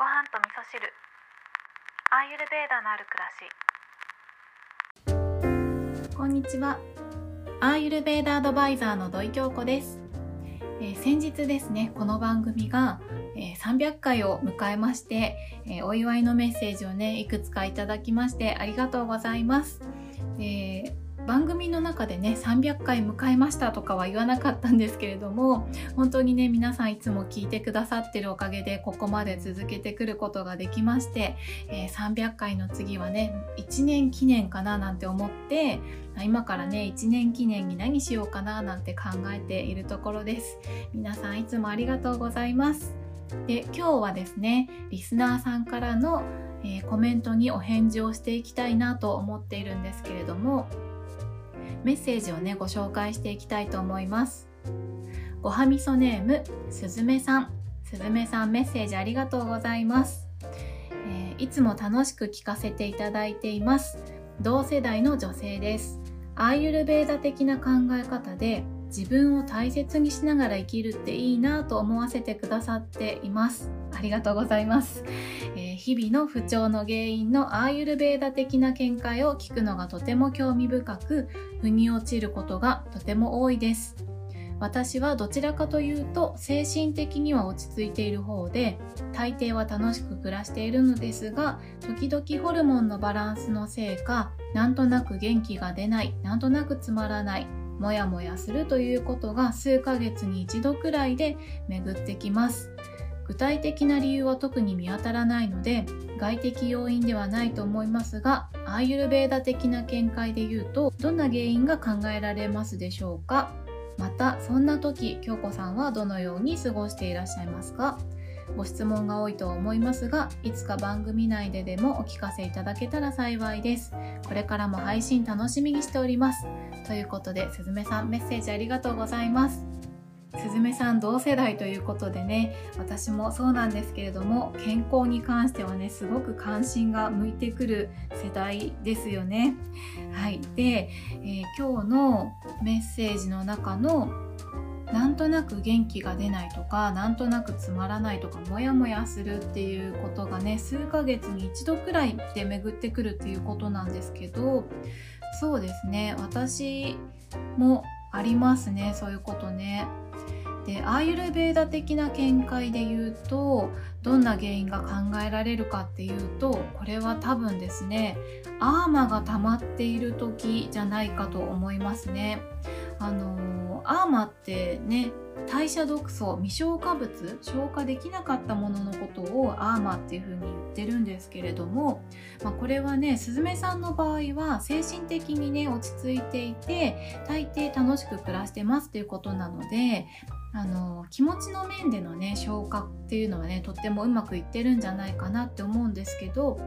ご飯と味噌汁。アーユルベーダのある暮らし。こんにちは。アーユルベーダアドバイザーの土井京子です、えー、先日ですねこの番組が、えー、300回を迎えまして、えー、お祝いのメッセージをねいくつかいただきましてありがとうございます、え番組の中でね300回迎えましたとかは言わなかったんですけれども本当にね皆さんいつも聞いてくださってるおかげでここまで続けてくることができまして、えー、300回の次はね1年記念かななんて思って今からね1年記念に何しようかななんて考えているところです。皆さんいつもありがとうございます。で今日はですねリスナーさんからの、えー、コメントにお返事をしていきたいなと思っているんですけれどもメッセージをねご紹介していきたいと思います。ごはみそネームすずめさん。すずめさんメッセージありがとうございます、えー、いつも楽しく聞かせていただいています。同世代の女性です。アーユルベーダ的な考え方で自分を大切にしながら生きるっていいなと思わせてくださっています。ありがとうございます、えー、日々の不調の原因のアーユルベーダ的な見解を聞くのがとても興味深く腑に落ちることがとても多いです。私はどちらかというと精神的には落ち着いている方で大抵は楽しく暮らしているのですが時々ホルモンのバランスのせいかなんとなく元気が出ないなんとなくつまらないモヤモヤするということが数ヶ月に一度くらいで巡ってきます。具体的な理由は特に見当たらないので外的要因ではないと思いますがアーユルベーダ的な見解で言うとどんな原因が考えられますでしょうか？またそんな時京子さんはどのように過ごしていらっしゃいますか？ご質問が多いと思いますがいつか番組内ででもお聞かせいただけたら幸いです。これからも配信楽しみにしております。ということですずめさんメッセージありがとうございます。すずめさん同世代ということでね私もそうなんですけれども健康に関してはねすごく関心が向いてくる世代ですよね。はい、で、えー、今日のメッセージの中のなんとなく元気が出ないとかなんとなくつまらないとかモヤモヤするっていうことがね数ヶ月に一度くらいで巡ってくるっていうことなんですけどそうですね私もありますねそういうことね。でアーユルベーダ的な見解で言うとどんな原因が考えられるかっていうとこれは多分ですねアーマが溜まっている時じゃないかと思いますね。あのアーマってね代謝毒素未消化物消化できなかったもののことをアーマーっていうふうに言ってるんですけれども、まあ、これはねすずめさんの場合は精神的にね落ち着いていて大抵楽しく暮らしてますっていうことなのであの気持ちの面でのね消化っていうのはねとってもうまくいってるんじゃないかなって思うんですけど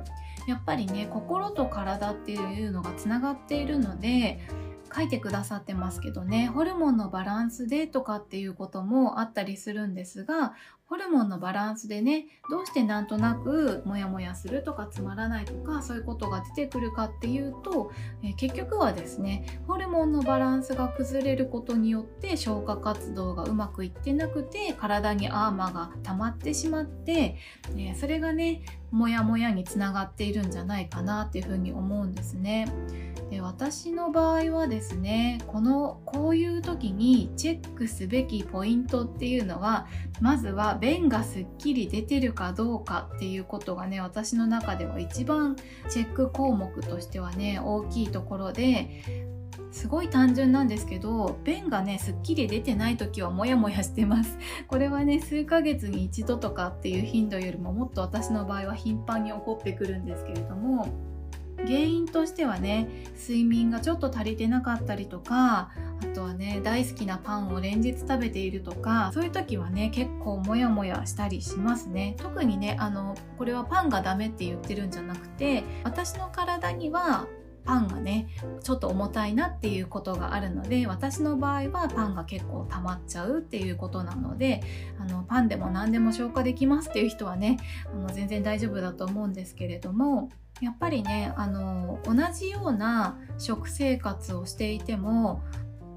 やっぱりね心と体っていうのがつながっているので書いてくださってますけどねホルモンのバランスでとかっていうこともあったりするんですがホルモンのバランスでねどうしてなんとなくモヤモヤするとかつまらないとかそういうことが出てくるかっていうと、え、結局はですねホルモンのバランスが崩れることによって消化活動がうまくいってなくて体にアーマーが溜まってしまって、え、それがねモヤモヤにつながっているんじゃないかなっていうふうに思うんですね。で私の場合はですねこのこういう時にチェックすべきポイントっていうのはまずは便がすっきり出てるかどうかっていうことがね私の中では一番チェック項目としてはね大きいところですごい単純なんですけど便がねすっきり出てない時はモヤモヤしてます。これはね数ヶ月に一度とかっていう頻度よりももっと私の場合は頻繁に起こってくるんですけれども原因としてはね睡眠がちょっと足りてなかったりとかあとはね大好きなパンを連日食べているとかそういう時はね結構モヤモヤしたりしますね。特にねあのこれはパンがダメって言ってるんじゃなくて私の体にはパンがねちょっと重たいなっていうことがあるので私の場合はパンが結構溜まっちゃうっていうことなのであのパンでも何でも消化できますっていう人はねあの全然大丈夫だと思うんですけれどもやっぱりねあの同じような食生活をしていても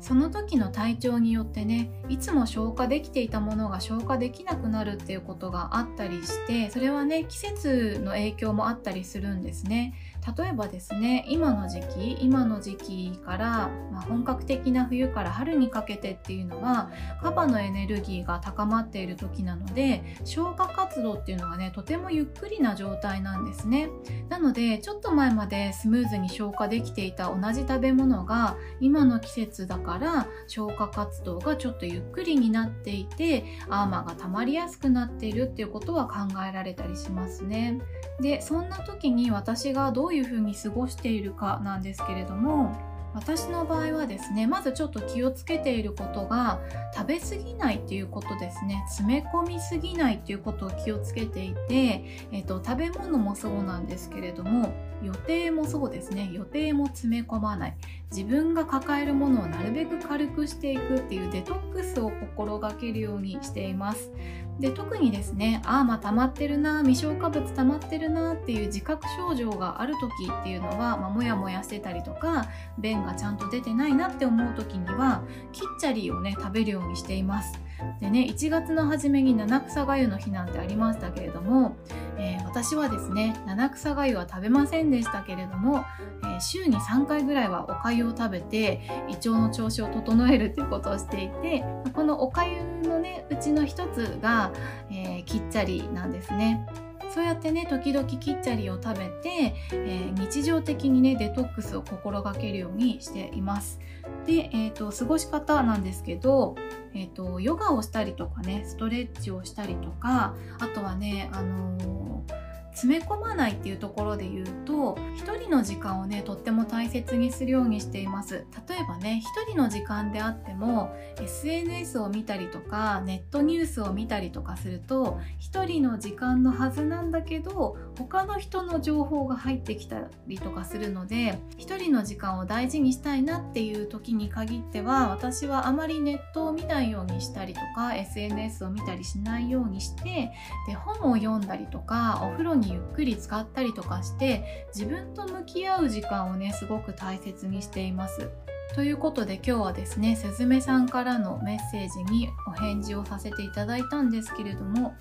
その時の体調によってねいつも消化できていたものが消化できなくなるっていうことがあったりしてそれはね季節の影響もあったりするんですね。例えばですね今の時期今の時期から、まあ、本格的な冬から春にかけてっていうのはカバのエネルギーが高まっている時なので消化活動っていうのがねとてもゆっくりな状態なんですね。なのでちょっと前までスムーズに消化できていた同じ食べ物が今の季節だから消化活動がちょっとゆっくりになっていてアーマーが溜まりやすくなっているっていうことは考えられたりしますね。でそんな時に私がどういうふうに過ごしているかなんですけれども私の場合はですねまずちょっと気をつけていることが食べ過ぎないっていうことですね。詰め込みすぎないっていうことを気をつけていて、えーと、食べ物もそうなんですけれども予定もそうですね。予定も詰め込まない。自分が抱えるものをなるべく軽くしていくっていうデトックスを心がけるようにしています。で特にですねああまあ溜まってるな未消化物溜まってるなっていう自覚症状がある時っていうのは、まあ、もやもやしてたりとか便がちゃんと出てないなって思う時にはキッチャリをね食べるようにしています。でね1月の初めに七草がゆの日なんてありましたけれども、えー、私はですね七草がゆは食べませんでしたけれども、えー、週に3回ぐらいはおかゆを食べて胃腸の調子を整えるということをしていてこのおかゆのねうちの一つが、えー、キッチャリなんですね。そうやってね時々キッチャリを食べて、えー、日常的にねデトックスを心がけるようにしていますで、えーと、過ごし方なんですけど、えーと、ヨガをしたりとかねストレッチをしたりとかあとはねあのー詰め込まないっていうところで言うと一人の時間をねとっても大切にするようにしています。例えばね一人の時間であっても SNS を見たりとかネットニュースを見たりとかすると一人の時間のはずなんだけど他の人の情報が入ってきたりとかするので一人の時間を大事にしたいなっていう時に限っては私はあまりネットを見ないようにしたりとか SNS を見たりしないようにしてで本を読んだりとかお風呂ににゆっくり使ったりとかして自分と向き合う時間をねすごく大切にしています。ということで今日はですねすずめさんからのメッセージにお返事をさせていただいたんですけれども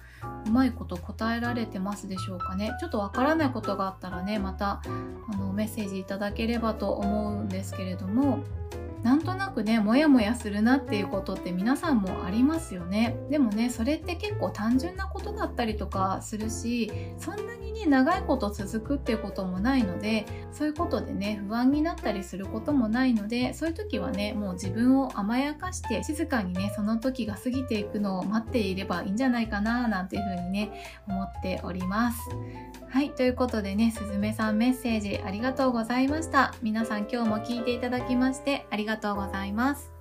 うまいこと答えられてますでしょうかね？ちょっとわからないことがあったらねまたあのメッセージいただければと思うんですけれどもなんとなくねモヤモヤするなっていうことって皆さんもありますよね。でもねそれって結構単純なことだったりとかするしそんなにね長いこと続くっていうこともないのでそういうことでね不安になったりすることもないのでそういう時はねもう自分を甘やかして静かにねその時が過ぎていくのを待っていればいいんじゃないかななんていうふうにね思っております。はいということでねすずめさんメッセージありがとうございました。皆さん今日も聞いていただきましてありがとうございます。